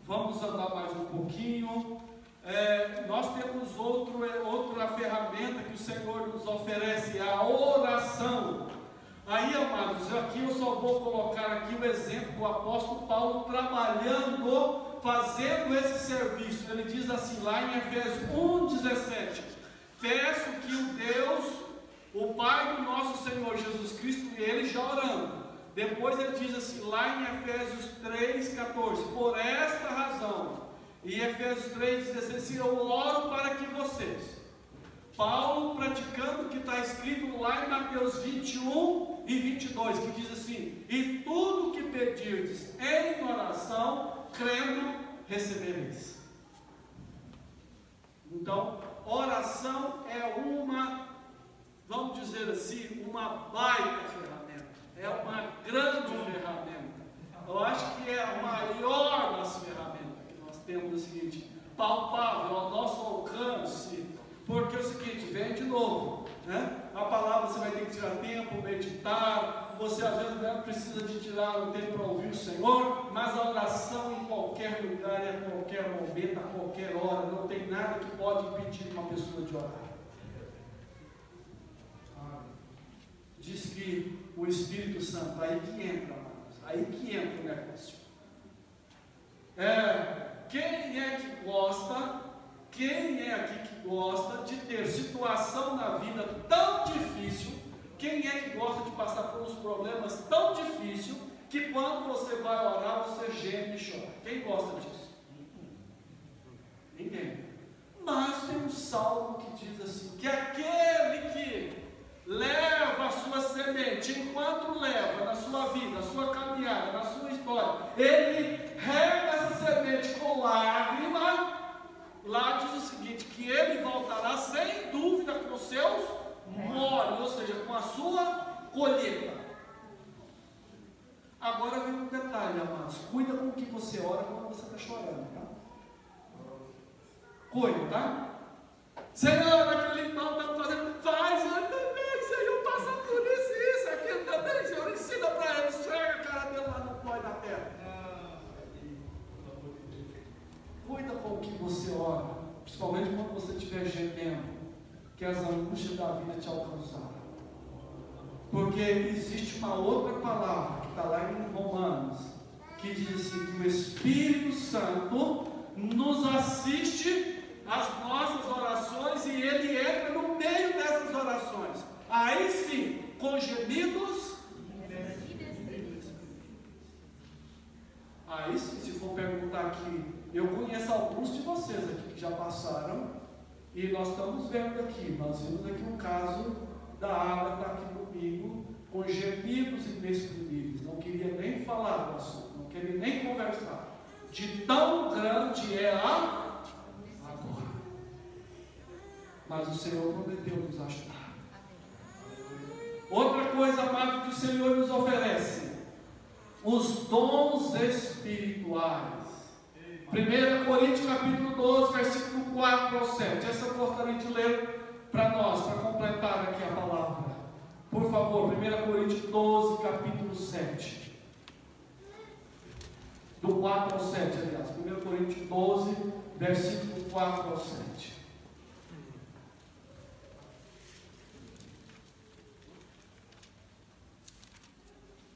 Vamos andar mais um pouquinho é, nós temos outro, outra ferramenta que o Senhor nos oferece, a oração. Aí, amados, aqui eu só vou colocar aqui o exemplo do apóstolo Paulo trabalhando, fazendo esse serviço. Ele diz assim lá em Efésios 1,17: Peço que o Deus, o Pai do nosso Senhor Jesus Cristo, e ele já orando. Depois ele diz assim, lá em Efésios 3,14: Por esta razão, e Efésios 3,16: Eu oro para que vocês Paulo praticando o que está escrito lá em Mateus 21 e 22, que diz assim: E tudo que pedirdes em oração, crendo, recebereis. Então, oração é uma, vamos dizer assim, uma baita ferramenta, é uma grande ferramenta. Eu acho que é a maior das ferramentas que nós temos, é o seguinte, palpável ao nosso alcance porque é o seguinte, vem de novo, né? A palavra você vai ter que tirar tempo, meditar, você às vezes né, precisa de tirar um tempo para ouvir o Senhor, mas a oração em qualquer lugar, a qualquer momento, a qualquer hora, não tem nada que pode impedir uma pessoa de orar. Diz que o Espírito Santo, aí que entra, amados, aí que entra o negócio. É, quem é que gosta quem é aqui que gosta de ter situação na vida tão difícil? Quem é que gosta de passar por uns problemas tão difíceis que quando você vai orar você geme e chora? Quem gosta disso? Ninguém. Mas tem um salmo que diz assim: que aquele que leva a sua semente, enquanto leva na sua vida, na sua caminhada, na sua história, ele rega essa semente com lágrima lá diz o seguinte: que ele voltará sem dúvida com seus molhos, ou seja, com a sua colheita. Agora vem um detalhe, amados: cuida com o que você ora quando você está chorando, tá? Cuida, tá? Senhor, aquele irmão está fazendo, faz, eu também, Senhor, passa por isso, isso, aquilo também, Senhor, ensina para ele, esfrega a cara dele lá no pó da terra. Cuida com o que você ora, principalmente quando você estiver gemendo, que as angústias da vida te alcançaram. Porque existe uma outra palavra que está lá em Romanos, que diz assim: que o Espírito Santo nos assiste às nossas orações e ele entra no meio dessas orações. Aí sim, com gemidos. Aí sim, se for perguntar aqui, eu conheço alguns de vocês aqui que já passaram e nós estamos vendo aqui, nós vimos aqui um caso da Água está aqui comigo, com gemidos inexprimíveis, não queria nem falar do assunto, não queria nem conversar. De tão grande é a agora. Mas o Senhor prometeu nos ajudar. Outra coisa, amado, que o Senhor nos oferece: os dons espirituais. 1 Coríntios capítulo 12, versículo 4 ao 7. Essa eu gostaria de ler para nós, para completar aqui a palavra. Por favor, 1 Coríntios 12, capítulo 7. Do 4 ao 7, aliás. 1 Coríntios 12, versículo 4 ao 7.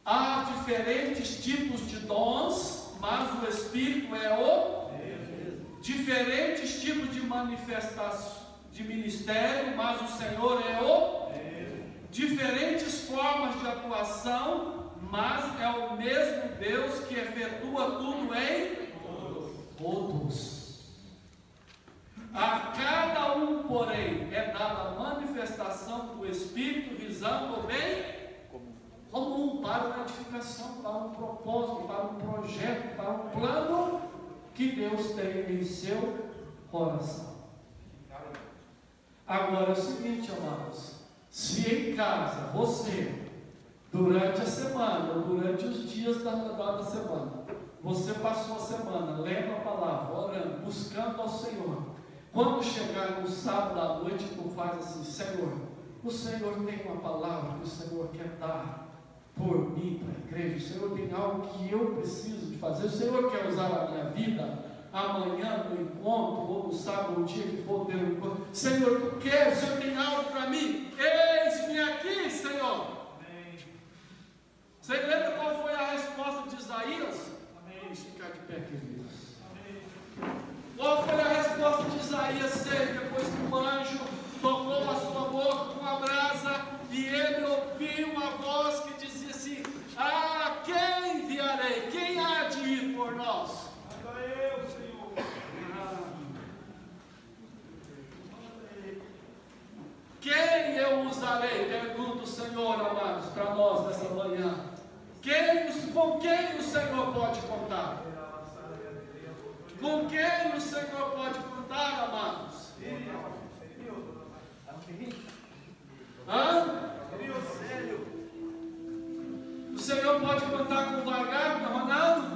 Há diferentes tipos de dons mas o Espírito é o diferentes tipos de manifestação de ministério, mas o Senhor é o diferentes formas de atuação, mas é o mesmo Deus que efetua tudo em todos. A cada um, porém, é dada a manifestação do Espírito visando o bem comum para uma edificação, para um propósito, para um projeto, para um plano que Deus tem em seu coração. Agora é o seguinte, amados: se em casa você, durante a semana, durante os dias da, da semana, você passou a semana lendo a palavra, orando, buscando ao Senhor, quando chegar no sábado à noite, tu faz assim: Senhor, o Senhor tem uma palavra que o Senhor quer dar por mim para a igreja. O Senhor tem algo que eu preciso de fazer. O Senhor quer usar a minha vida amanhã no encontro, ou no sábado, o dia que for ter um encontro. Senhor, tu queres? O Senhor tem algo para mim? Eis-me aqui, Senhor. Você lembra qual foi a resposta de Isaías? Vamos ficar de pé, queridos. Qual foi a resposta de Isaías 6, depois que o anjo tocou a sua boca com a brasa e ele ouviu a voz que dizia assim: Ah, quem enviarei? Quem há de ir por nós? Manda eu, Senhor. Quem eu usarei? Pergunta o Senhor, amados, para nós nessa manhã. Quem, com quem o Senhor pode contar? Com quem o Senhor pode contar, amados? Hã? O Senhor pode contar com o Vargado, com Ronaldo?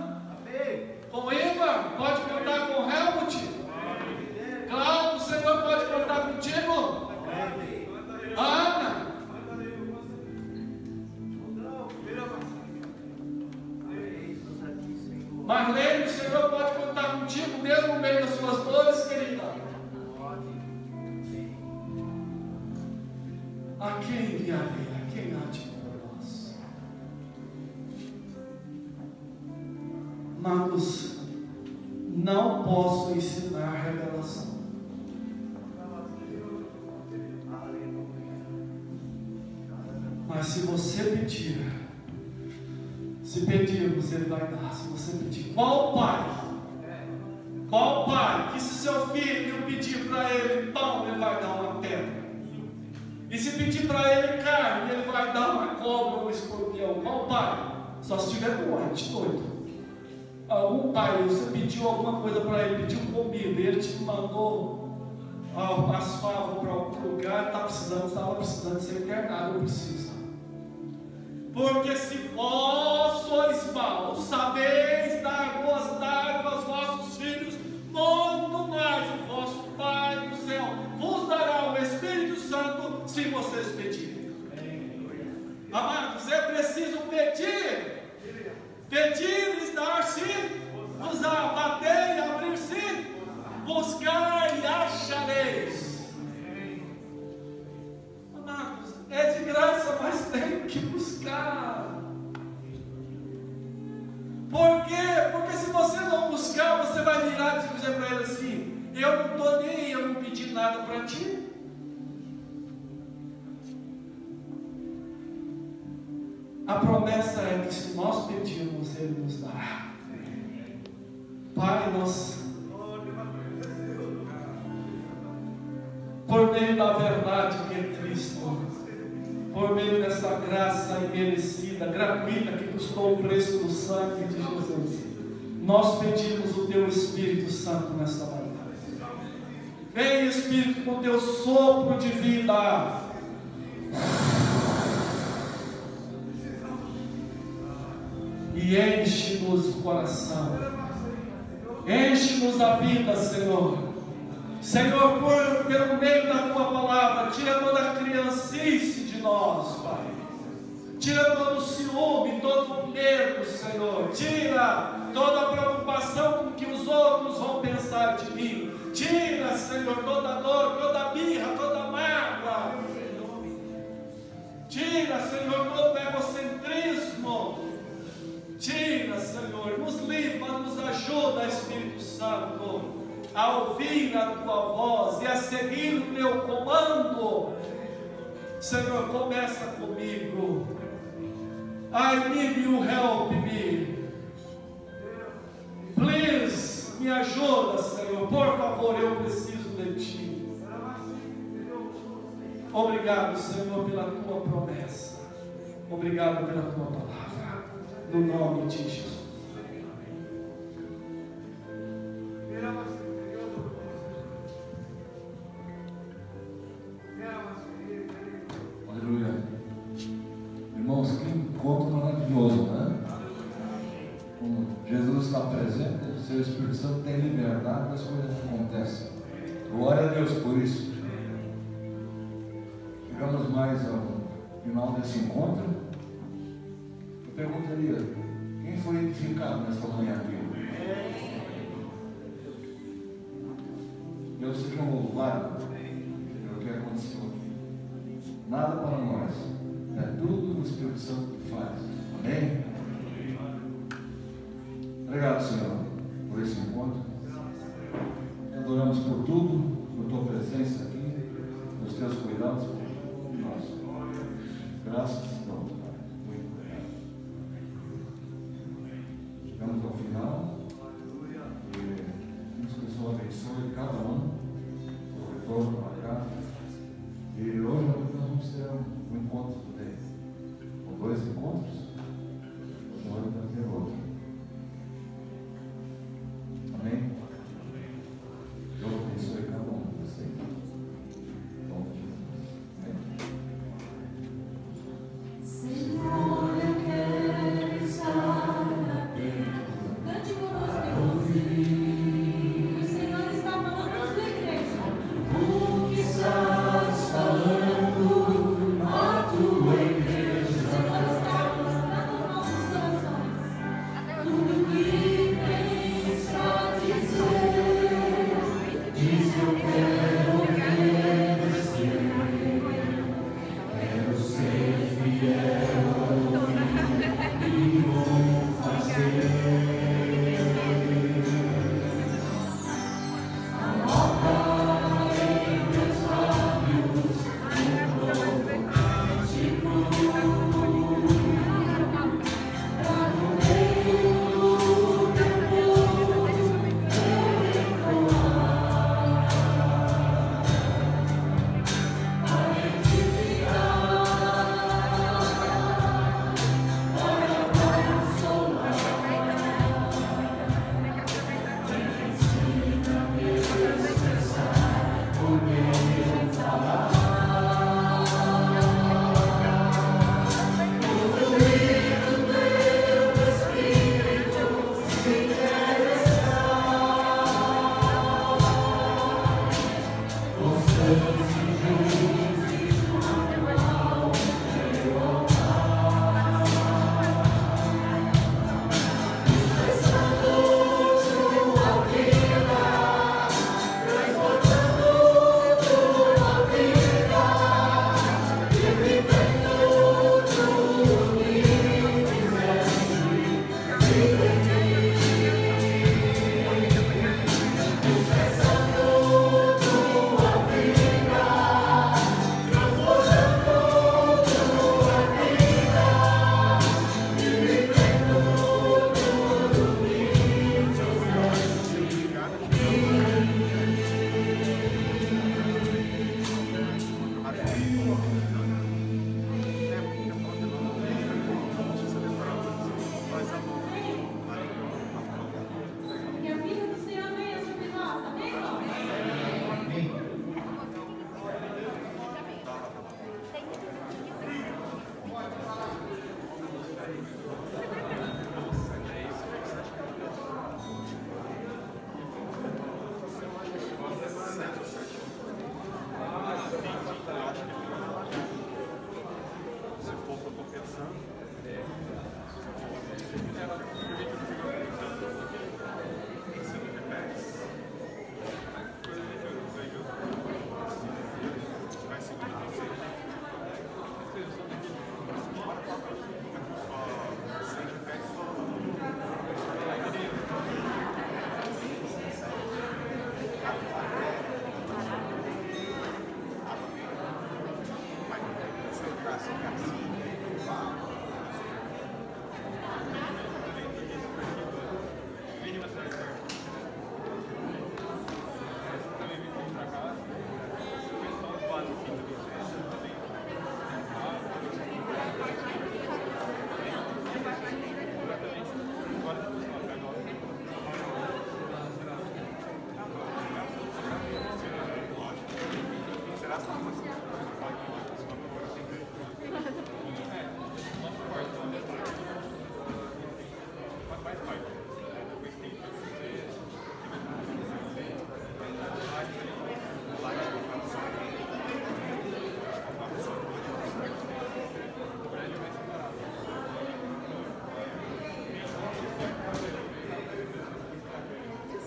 Com o Ivan? Pode contar com Helmut? Claro, o Senhor pode contar contigo? Ana? Marlene, o Senhor pode contar contigo mesmo no meio das suas dores, querida? A quem enviarei? A quem há de por nós? Amados, não posso ensinar revelação. Mas se você pedir, se pedirmos, Ele vai dar. Se você pedir, qual pai? Qual pai que se seu filho pedir para ele pão, ele vai dar uma pedra? E se pedir para ele carne, ele vai dar uma cobra um escorpião? Qual pai? Só se tiver doente, doido. Algum pai, você pediu alguma coisa para ele, pediu comida, ele te mandou as favas para algum lugar, está precisando, estava precisando ser internado, precisa. Porque se vós sois maus, sabeis dar boas dádivas aos vossos filhos, muito mais o vosso Pai do céu vos dará o Espírito Santo se vocês pedirem. Amados, é preciso pedir. Pedir e dar-se, usar, bater e abrir-se, buscar e achareis. Vai virar e dizer para ele assim: Eu não estou nem aí, eu não pedi nada para ti. A promessa é que se nós pedirmos, Ele nos dá. Pai, nós, por meio da verdade que é Cristo, por meio dessa graça imerecida, gratuita, que custou o preço do sangue de Jesus, nós pedimos o Teu Espírito Santo nesta manhã. Vem, Espírito, com Teu sopro de vida. e enche-nos o coração, enche-nos a vida, Senhor. Senhor, por, pelo meio da tua palavra, tira toda a criancice de nós, Pai. Tira todo o ciúme, todo o medo, Senhor. Tira toda a preocupação com que os outros vão pensar de mim. Tira, Senhor, toda dor, toda birra, toda mágoa. Tira, Senhor, todo egocentrismo. Tira, Senhor, nos livra, nos ajuda, Espírito Santo, a ouvir a tua voz e a seguir o teu comando. Senhor, começa comigo. I need you help me. Please, me ajuda, Senhor. Por favor, eu preciso de ti. Obrigado, Senhor, pela tua promessa. Obrigado pela tua palavra. No nome de Jesus. Final desse